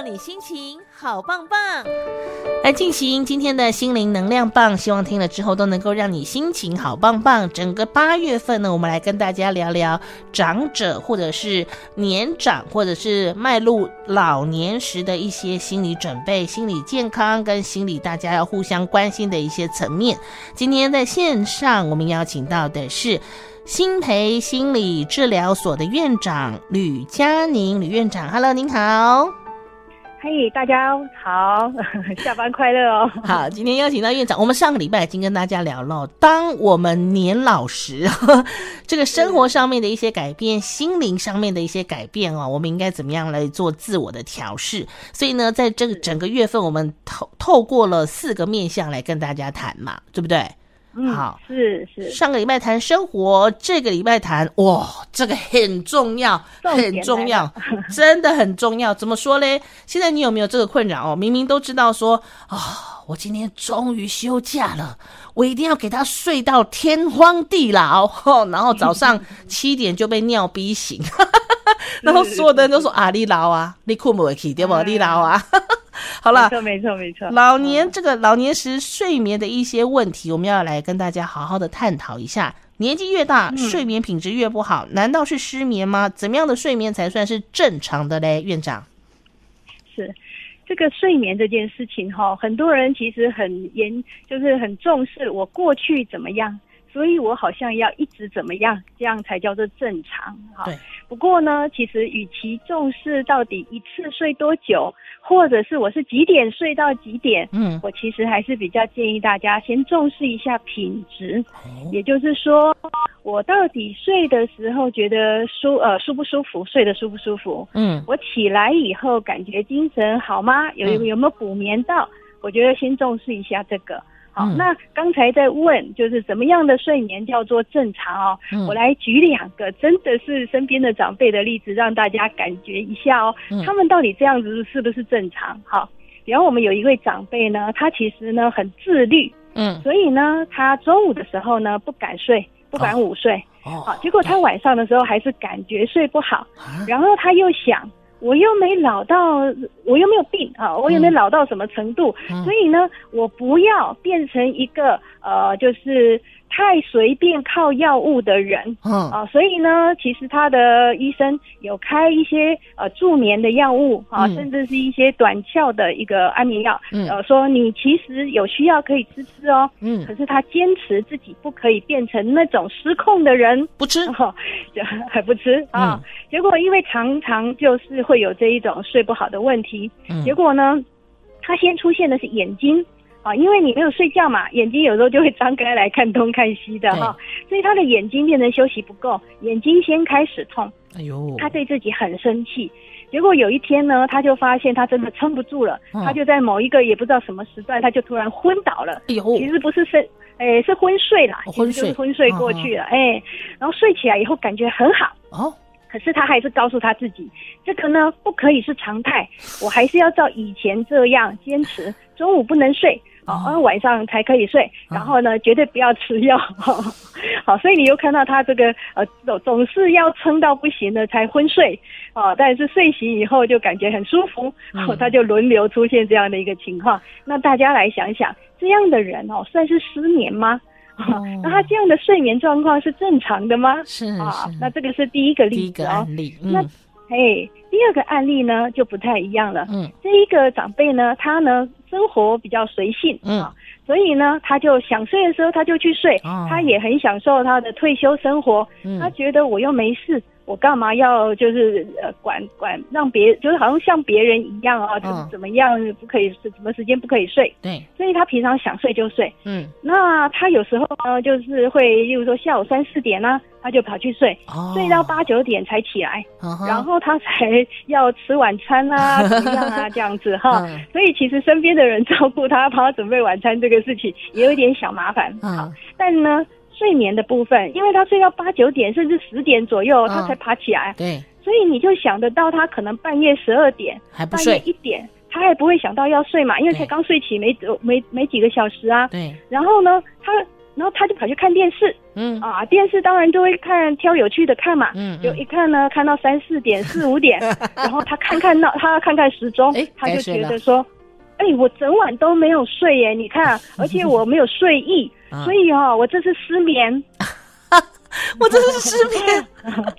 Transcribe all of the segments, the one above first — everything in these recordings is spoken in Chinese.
让你心情好棒棒。来进行今天的心灵能量棒，希望听了之后都能够让你心情好棒棒。整个八月份呢，我们来跟大家聊聊长者或者是年长或者是迈入老年时的一些心理准备、心理健康跟心理大家要互相关心的一些层面。今天在线上，我们邀请到的是。新培心理治疗所的院长吕佳宁，吕院长，Hello，您好。嘿，大家好，下班快乐哦。好，今天邀请到院长，我们上个礼拜已经跟大家聊了，当我们年老时，这个生活上面的一些改变，心灵上面的一些改变哦，我们应该怎么样来做自我的调试？所以呢，在这个整个月份，我们透透过了四个面向来跟大家谈嘛，对不对？嗯，好，是是。上个礼拜谈生活，这个礼拜谈哇，这个很重要，很重要，真的很重要。怎么说嘞？现在你有没有这个困扰哦？明明都知道说啊、哦，我今天终于休假了，我一定要给他睡到天荒地老，哦、然后早上 七点就被尿逼醒，然后所有的人都说啊，你老啊，你困不起对不？你老啊。好了，没错没错没错。老年这个老年时睡眠的一些问题，我们要来跟大家好好的探讨一下。年纪越大，睡眠品质越不好，嗯，难道是失眠吗？怎么样的睡眠才算是正常的嘞？院长，是这个睡眠这件事情哈，很多人其实很严，就是很重视我过去怎么样。所以我好像要一直怎么样，这样才叫做正常哈。对。不过呢，其实与其重视到底一次睡多久，或者是我是几点睡到几点，嗯，我其实还是比较建议大家先重视一下品质。哦。也就是说，我到底睡的时候觉得舒呃舒不舒服，睡得舒不舒服？嗯。我起来以后感觉精神好吗？有有没有补眠到？我觉得先重视一下这个。好，那刚才在问，就是什么样的睡眠叫做正常哦？嗯、我来举两个，真的是身边的长辈的例子，让大家感觉一下哦。嗯、他们到底这样子是不是正常？好，比方我们有一位长辈呢，他其实呢很自律，嗯，所以呢，他中午的时候呢不敢睡，不敢午睡，哦，好，结果他晚上的时候还是感觉睡不好，哦、然后他又想。我又没老到，我又没有病啊，我又没老到什么程度，嗯、所以呢，我不要变成一个呃，就是。太随便靠药物的人，嗯。啊，所以呢，其实他的医生有开一些呃助眠的药物啊，嗯、甚至是一些短效的一个安眠药，嗯，呃，说你其实有需要可以吃吃哦，嗯，可是他坚持自己不可以变成那种失控的人，不吃，哦、就还 不吃啊，嗯、结果因为常常就是会有这一种睡不好的问题，嗯，结果呢，他先出现的是眼睛。啊，因为你没有睡觉嘛，眼睛有时候就会张开来看东看西的哈，所以他的眼睛变成休息不够，眼睛先开始痛。哎呦，他对自己很生气。结果有一天呢，他就发现他真的撑不住了，嗯、他就在某一个也不知道什么时段，他就突然昏倒了。哎呦，其实不是睡，哎，是昏睡啦，其实就是昏睡过去了。哎，然后睡起来以后感觉很好。哦，可是他还是告诉他自己，这个呢不可以是常态，我还是要照以前这样坚持，中午不能睡。哦，晚上才可以睡，然后呢，绝对不要吃药。好，所以你又看到他这个呃，总总是要撑到不行了才昏睡，哦，但是睡醒以后就感觉很舒服，哦他就轮流出现这样的一个情况。那大家来想想，这样的人哦，算是失眠吗？那他这样的睡眠状况是正常的吗？是啊，那这个是第一个例子哦。那哎，第二个案例呢就不太一样了。嗯，这一个长辈呢，他呢。生活比较随性，嗯，所以呢，他就想睡的时候他就去睡，哦、他也很享受他的退休生活，嗯、他觉得我又没事。我干嘛要就是呃管管让别就是好像像别人一样啊，怎么怎么样不可以什么时间不可以睡？对，所以他平常想睡就睡。嗯，那他有时候呢，就是会，例如说下午三四点呢、啊，他就跑去睡，哦、睡到八九点才起来，哦、然后他才要吃晚餐啊，怎么样啊这样子哈。嗯、所以其实身边的人照顾他，帮他准备晚餐这个事情也有一点小麻烦。嗯，好，但呢。睡眠的部分，因为他睡到八九点甚至十点左右，他才爬起来。对，所以你就想得到他可能半夜十二点，还不睡，半夜一点，他还不会想到要睡嘛，因为才刚睡起没没没几个小时啊。对。然后呢，他然后他就跑去看电视，嗯啊，电视当然就会看挑有趣的看嘛，嗯，就一看呢，看到三四点、四五点，然后他看看那他看看时钟，欸、他就觉得说，哎、欸，我整晚都没有睡耶，你看，而且我没有睡意，所以哈、哦，我这是失眠，我这是失眠。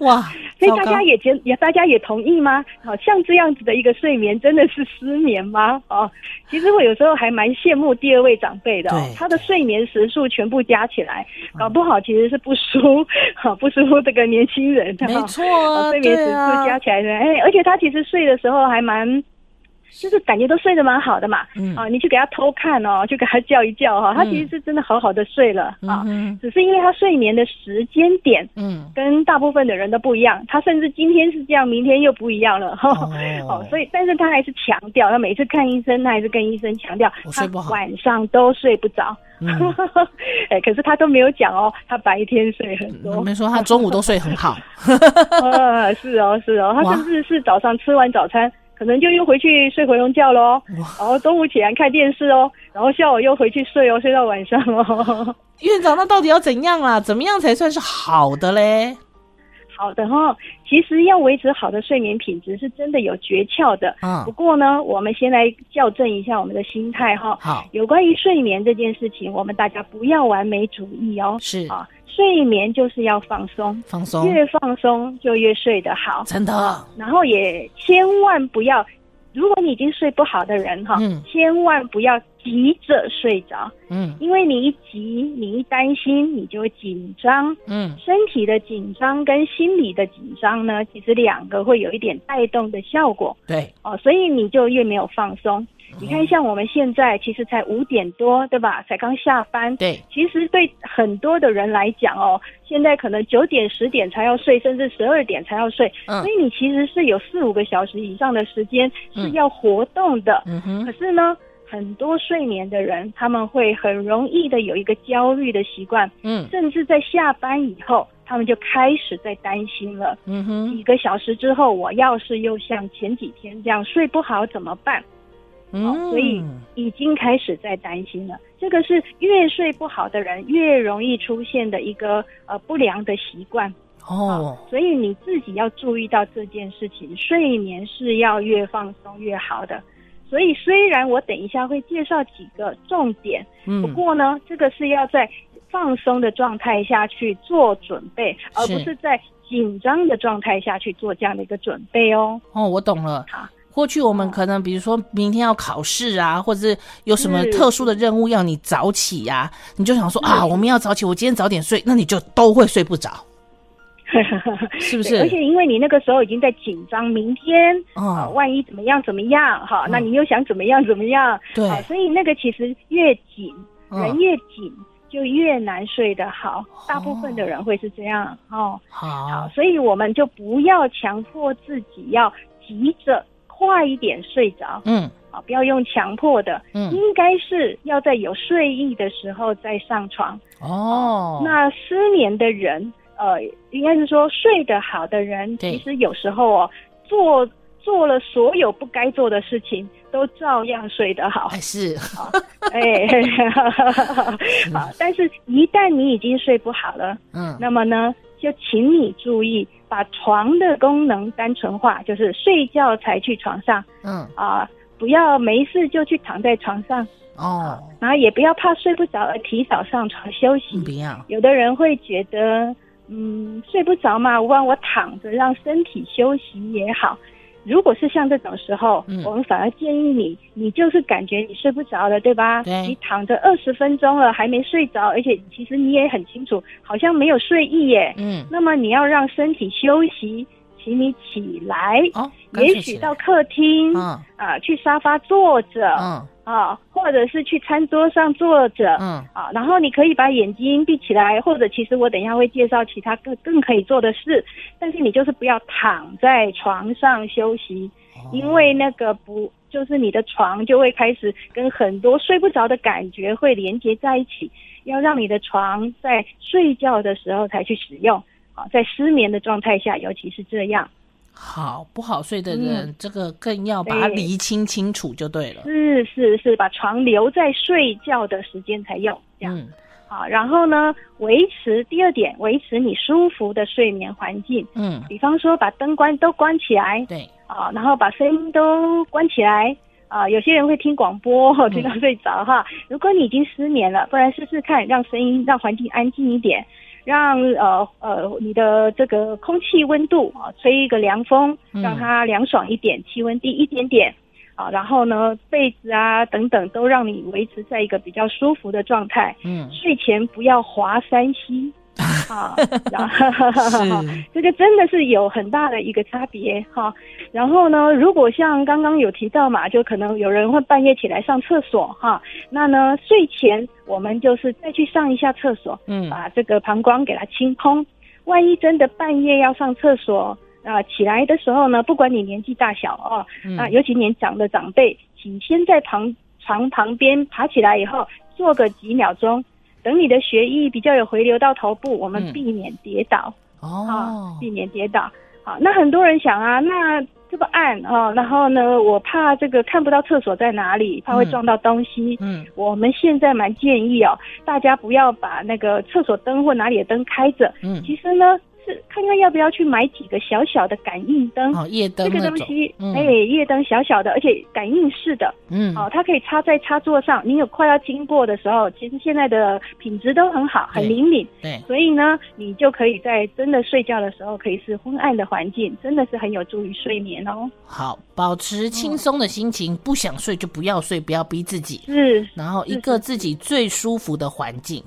哇！所以大家也觉也大家也同意吗？好像这样子的一个睡眠真的是失眠吗？哦，其实我有时候还蛮羡慕第二位长辈的，哦，他的睡眠时数全部加起来，搞不好其实是不输，好不输这个年轻人。没错，啊，睡眠时数加起来呢，哎，而且他其实睡的时候还蛮。就是感觉都睡得蛮好的嘛，嗯、啊，你去给他偷看哦，就给他叫一叫哈、哦，他其实是真的好好的睡了、嗯、啊，嗯、只是因为他睡眠的时间点，嗯，跟大部分的人都不一样，他甚至今天是这样，明天又不一样了，哈、哦，哦，所以但是他还是强调，他每次看医生，他还是跟医生强调，他晚上都睡不着，哎、嗯，可是他都没有讲哦，他白天睡很多，没说他中午都睡很好，啊，是哦是哦，他甚至是早上吃完早餐。可能就又回去睡回笼觉喽，然后中午起来看电视哦，然后下午又回去睡哦，睡到晚上哦。院长，那到底要怎样啊？怎么样才算是好的嘞？好的哈，其实要维持好的睡眠品质是真的有诀窍的。嗯，不过呢，我们先来校正一下我们的心态哈。好，有关于睡眠这件事情，我们大家不要完美主义哦。是啊。睡眠就是要放松，放松，越放松就越睡得好，真的。然后也千万不要，如果你已经睡不好的人哈，嗯，千万不要急着睡着，嗯，因为你一急，你一担心，你就会紧张，嗯，身体的紧张跟心理的紧张呢，其实两个会有一点带动的效果，对，哦，所以你就越没有放松。你看，像我们现在其实才五点多，对吧？才刚下班。对，其实对很多的人来讲哦，现在可能九点、十点才要睡，甚至十二点才要睡。嗯。所以你其实是有四五个小时以上的时间是要活动的。嗯哼。可是呢，很多睡眠的人他们会很容易的有一个焦虑的习惯。嗯。甚至在下班以后，他们就开始在担心了。嗯哼。几个小时之后，我要是又像前几天这样睡不好怎么办？哦，所以已经开始在担心了。这个是越睡不好的人越容易出现的一个呃不良的习惯哦。所以你自己要注意到这件事情，睡眠是要越放松越好的。所以虽然我等一下会介绍几个重点，嗯，不过呢，这个是要在放松的状态下去做准备，而不是在紧张的状态下去做这样的一个准备哦。哦，我懂了。好。过去我们可能，比如说明天要考试啊，或者是有什么特殊的任务要你早起呀、啊，你就想说啊，我们要早起，我今天早点睡，那你就都会睡不着，是不是？而且因为你那个时候已经在紧张，明天啊、呃，万一怎么样怎么样哈，那你又想怎么样怎么样，对、呃，所以那个其实越紧，人越紧就越难睡得好，大部分的人会是这样哦。好，好，所以我们就不要强迫自己要急着。快一点睡着，嗯，啊，不要用强迫的，嗯，应该是要在有睡意的时候再上床。哦，那失眠的人，呃，应该是说睡得好的人，其实有时候哦，做做了所有不该做的事情，都照样睡得好。还是，哎，好，但是一旦你已经睡不好了，嗯，那么呢，就请你注意。把床的功能单纯化，就是睡觉才去床上。嗯啊，不要没事就去躺在床上哦，然后也不要怕睡不着而提早上床休息。不要，有的人会觉得，嗯，睡不着嘛，我让我躺着让身体休息也好。如果是像这种时候，嗯、我们反而建议你，你就是感觉你睡不着了，对吧？对，你躺着二十分钟了还没睡着，而且其实你也很清楚，好像没有睡意耶。嗯，那么你要让身体休息。请你起来，哦、也许到客厅，嗯、啊，去沙发坐着，嗯、啊，或者是去餐桌上坐着，嗯，啊，然后你可以把眼睛闭起来，或者其实我等一下会介绍其他更更可以做的事，但是你就是不要躺在床上休息，哦、因为那个不就是你的床就会开始跟很多睡不着的感觉会连接在一起，要让你的床在睡觉的时候才去使用。啊，在失眠的状态下，尤其是这样。好，不好睡的人，嗯、这个更要把它厘清清楚就对了。是是是，把床留在睡觉的时间才用，这样。嗯、好，然后呢，维持第二点，维持你舒服的睡眠环境。嗯，比方说把灯关都关起来。对。啊，然后把声音都关起来。啊，有些人会听广播，听到睡着哈。嗯、如果你已经失眠了，不然试试看，让声音让环境安静一点。让呃呃你的这个空气温度啊吹一个凉风，让它凉爽一点，气温低一点点啊，然后呢被子啊等等都让你维持在一个比较舒服的状态。嗯，睡前不要划三 C。啊，然后是这个真的是有很大的一个差别哈。然后呢，如果像刚刚有提到嘛，就可能有人会半夜起来上厕所哈。那呢，睡前我们就是再去上一下厕所，嗯，把这个膀胱给它清空。万一真的半夜要上厕所啊，起来的时候呢，不管你年纪大小哦，那尤其年长的长辈，请先在旁床旁边爬起来以后，坐个几秒钟。等你的血液比较有回流到头部，我们避免跌倒、嗯、哦、啊，避免跌倒。好，那很多人想啊，那这么暗啊，然后呢，我怕这个看不到厕所在哪里，怕会撞到东西。嗯，我们现在蛮建议哦，大家不要把那个厕所灯或哪里的灯开着。嗯，其实呢。是看看要不要去买几个小小的感应灯。哦，夜灯这个东西，哎、嗯，夜灯小小的，而且感应式的，嗯，哦，它可以插在插座上。你有快要经过的时候，其实现在的品质都很好，很灵敏，对，所以呢，你就可以在真的睡觉的时候，可以是昏暗的环境，真的是很有助于睡眠哦。好，保持轻松的心情，嗯、不想睡就不要睡，不要逼自己，是，然后一个自己最舒服的环境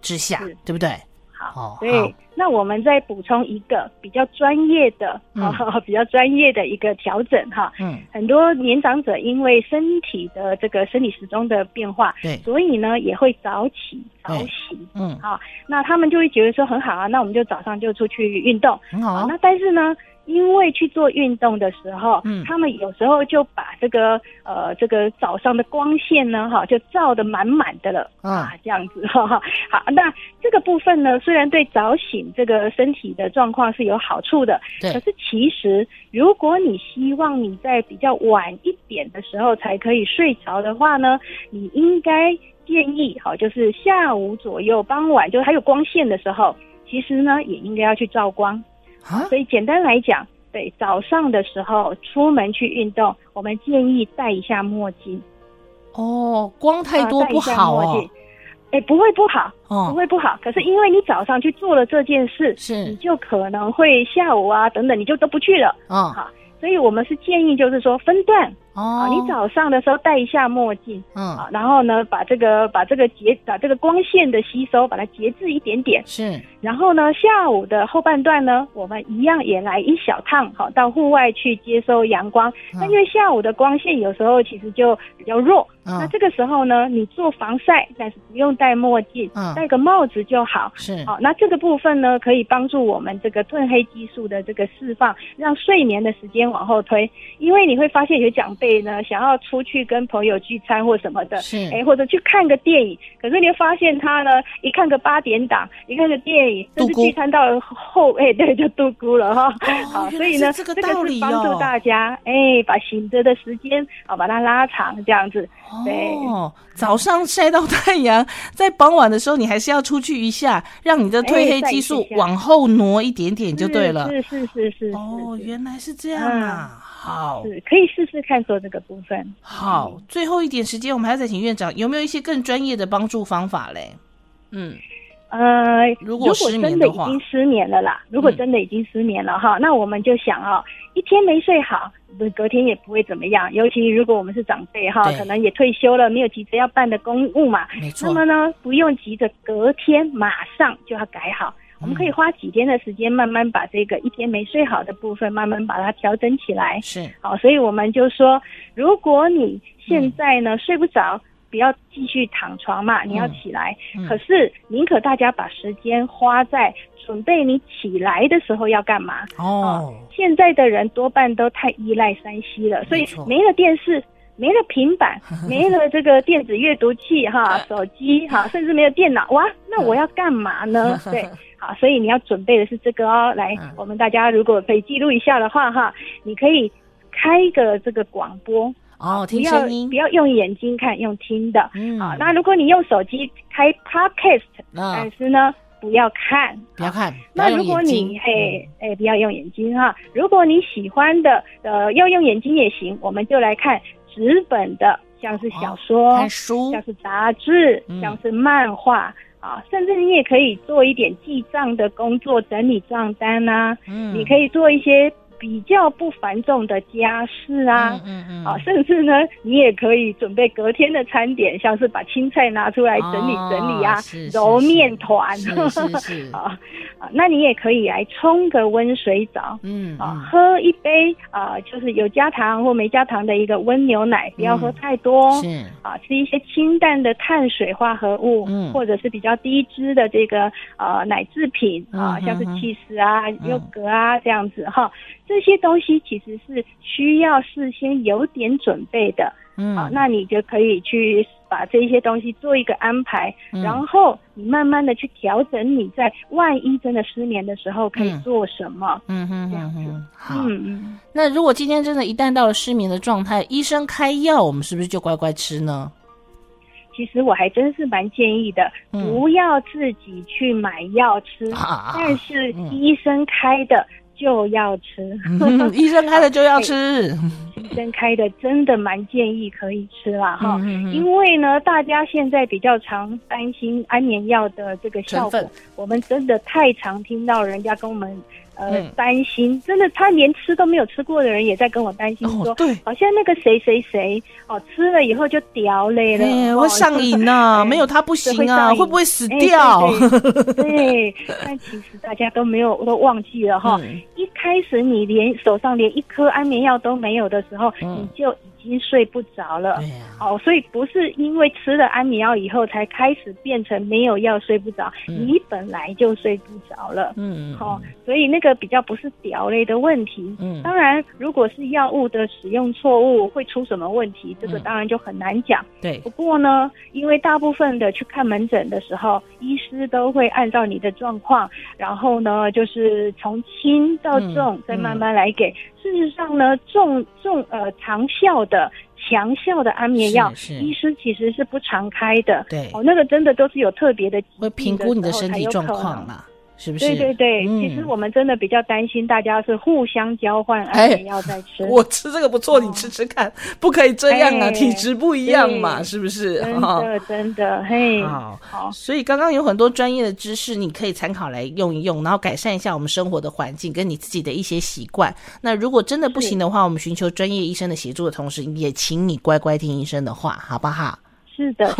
之下，对不对？好，所以那我们再补充一个比较专业的，嗯、比较专业的一个调整哈。嗯，很多年长者因为身体的这个生理时钟的变化，对，所以呢也会早起早起。嗯，好，那他们就会觉得说很好啊，那我们就早上就出去运动，很好啊。那但是呢，因为去做运动的时候，嗯，他们有时候就把这个呃这个早上的光线呢，哈，就照得满满的了，啊，这样子哈。好，那这个部分呢，虽然对早醒这个身体的状况是有好处的，对，可是其实如果你希望你在比较晚一点的时候才可以睡着的话呢，你应该建议，好，就是下午左右傍晚，就还有光线的时候，其实呢也应该要去照光。啊，所以简单来讲，对，早上的时候出门去运动，我们建议戴一下墨镜。哦，光太多不好哦。哎，不会不好，哦，不会不好。可是因为你早上去做了这件事，是，你就可能会下午啊等等，你就都不去了。哦，好，所以我们是建议就是说分段。哦，你早上的时候戴一下墨镜，嗯，啊，然后呢，把这个把这个节把这个光线的吸收，把它节制一点点，是。然后呢，下午的后半段呢，我们一样也来一小趟，好，到户外去接收阳光。那因为下午的光线有时候其实就比较弱，那这个时候呢，你做防晒，但是不用戴墨镜，戴个帽子就好。是。好，那这个部分呢，可以帮助我们这个褪黑激素的这个释放，让睡眠的时间往后推。因为你会发现有长辈。呢，想要出去跟朋友聚餐或什么的，是哎，或者去看个电影，可是你会发现他呢，一看个八点档，一看个电影，就是聚餐到后，哎，对，就度孤了哈。好，所以呢，这个道理帮助大家，哎，把醒着的时间啊，把它拉长，这样子。对，哦，早上晒到太阳，在傍晚的时候，你还是要出去一下，让你的褪黑激素往后挪一点点就对了。是是是是。哦，原来是这样啊。好，可以试试看做这个部分。好，嗯、最后一点时间，我们还要再请院长，有没有一些更专业的帮助方法嘞？嗯，呃，如果真的已经失眠了啦，如果真的已经失眠了哈，嗯、那我们就想哦，一天没睡好，隔天也不会怎么样。尤其如果我们是长辈哈，可能也退休了，没有急着要办的公务嘛。那么呢，不用急着隔天马上就要改好。我们可以花几天的时间，慢慢把这个一天没睡好的部分，慢慢把它调整起来。是，好，所以我们就说，如果你现在呢、嗯、睡不着，不要继续躺床嘛，你要起来。可是宁可大家把时间花在准备你起来的时候要干嘛？哦，现在的人多半都太依赖 3C 了，所以没了电视。没了平板，没了这个电子阅读器哈，手机哈，甚至没有电脑，哇，那我要干嘛呢？对，好，所以你要准备的是这个哦。来，我们大家如果可以记录一下的话哈，你可以开一个这个广播哦，听声音，不要不要用眼睛看，用听的。嗯，好，那如果你用手机开 Podcast，但是呢。不要看，不要看。那如果你嘿，哎，不要用眼睛哈。如果你喜欢的，呃，要用眼睛也行。我们就来看纸本的，像是小说、看书，像是杂志，像是漫画啊，甚至你也可以做一点记账的工作，整理账单呐。嗯，你可以做一些。比较不繁重的家事啊，嗯嗯，啊，甚至呢，你也可以准备隔天的餐点，像是把青菜拿出来整理整理啊，揉面团，啊啊，那你也可以来冲个温水澡，嗯啊，喝一杯啊，就是有加糖或没加糖的一个温牛奶，不要喝太多，是。啊，吃一些清淡的碳水化合物，嗯，或者是比较低脂的这个呃奶制品啊，像是起司啊、优格啊这样子哈。这些东西其实是需要事先有点准备的，嗯，好，那你就可以去把这些东西做一个安排，嗯，然后你慢慢的去调整你在万一真的失眠的时候可以做什么，嗯哼，这样子，好，嗯嗯。那如果今天真的一旦到了失眠的状态，医生开药，我们是不是就乖乖吃呢？其实我还真是蛮建议的，不要自己去买药吃，嗯，但是医生开的。就要吃，嗯、医生开的就要吃。医生开的真的蛮建议可以吃啦哈，因为呢，大家现在比较常担心安眠药的这个效果，我们真的太常听到人家跟我们。呃，担心，真的，他连吃都没有吃过的人也在跟我担心说，对，好像那个谁谁谁哦，吃了以后就掉泪了，会上瘾 呢，没有他不行啊，会不会死掉？对，但其实大家都没有，都忘记了哈。一开始你连手上连一颗安眠药都没有的时候，你就。已经睡不着了，哦，所以不是因为吃了安眠药以后才开始变成没有药睡不着，你本来就睡不着了，嗯，好，所以那个比较不是屌类的问题，嗯，当然如果是药物的使用错误会出什么问题，这个当然就很难讲，对。不过呢，因为大部分的去看门诊的时候，医师都会按照你的状况，然后呢，就是从轻到重再慢慢来给。事实上呢，重重呃长效的强效的安眠药，医师其实是不常开的。对，哦，那个真的都是有特别的，会评估你的身体状况嘛。是不是？对对对，嗯、其实我们真的比较担心大家是互相交换安眠药在吃。我吃这个不错，哦、你吃吃看，不可以这样啊，体质不一样嘛，是不是？真的真的，嘿，好，好。所以刚刚有很多专业的知识，你可以参考来用一用，然后改善一下我们生活的环境跟你自己的一些习惯。那如果真的不行的话，我们寻求专业医生的协助的同时，也请你乖乖听医生的话，好不好？是的。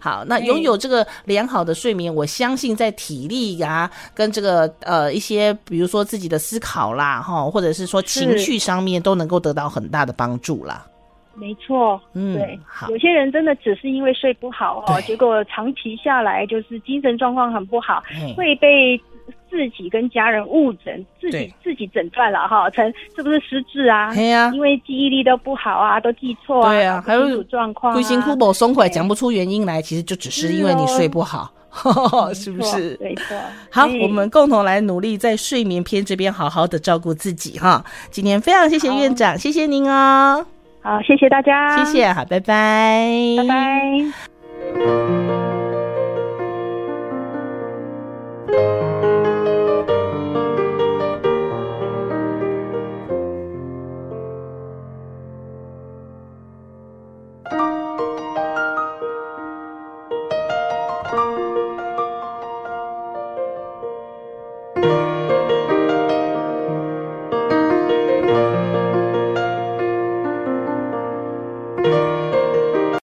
好，那拥有这个良好的睡眠，我相信在体力啊，跟这个呃一些，比如说自己的思考啦，哈，或者是说情绪上面，都能够得到很大的帮助啦。没错，嗯，对。好，有些人真的只是因为睡不好哦，结果长期下来就是精神状况很不好，会被。自己跟家人误诊，自己自己诊断了哈，成是不是失智啊？对呀，因为记忆力都不好啊，都记错啊。对啊，还有状况，规身躯无爽快，讲不出原因来，其实就只是因为你睡不好，是不是？没错。好，我们共同来努力，在睡眠篇这边好好的照顾自己哈。今天非常谢谢院长，谢谢您哦。好，谢谢大家，谢谢，好，拜拜，拜拜。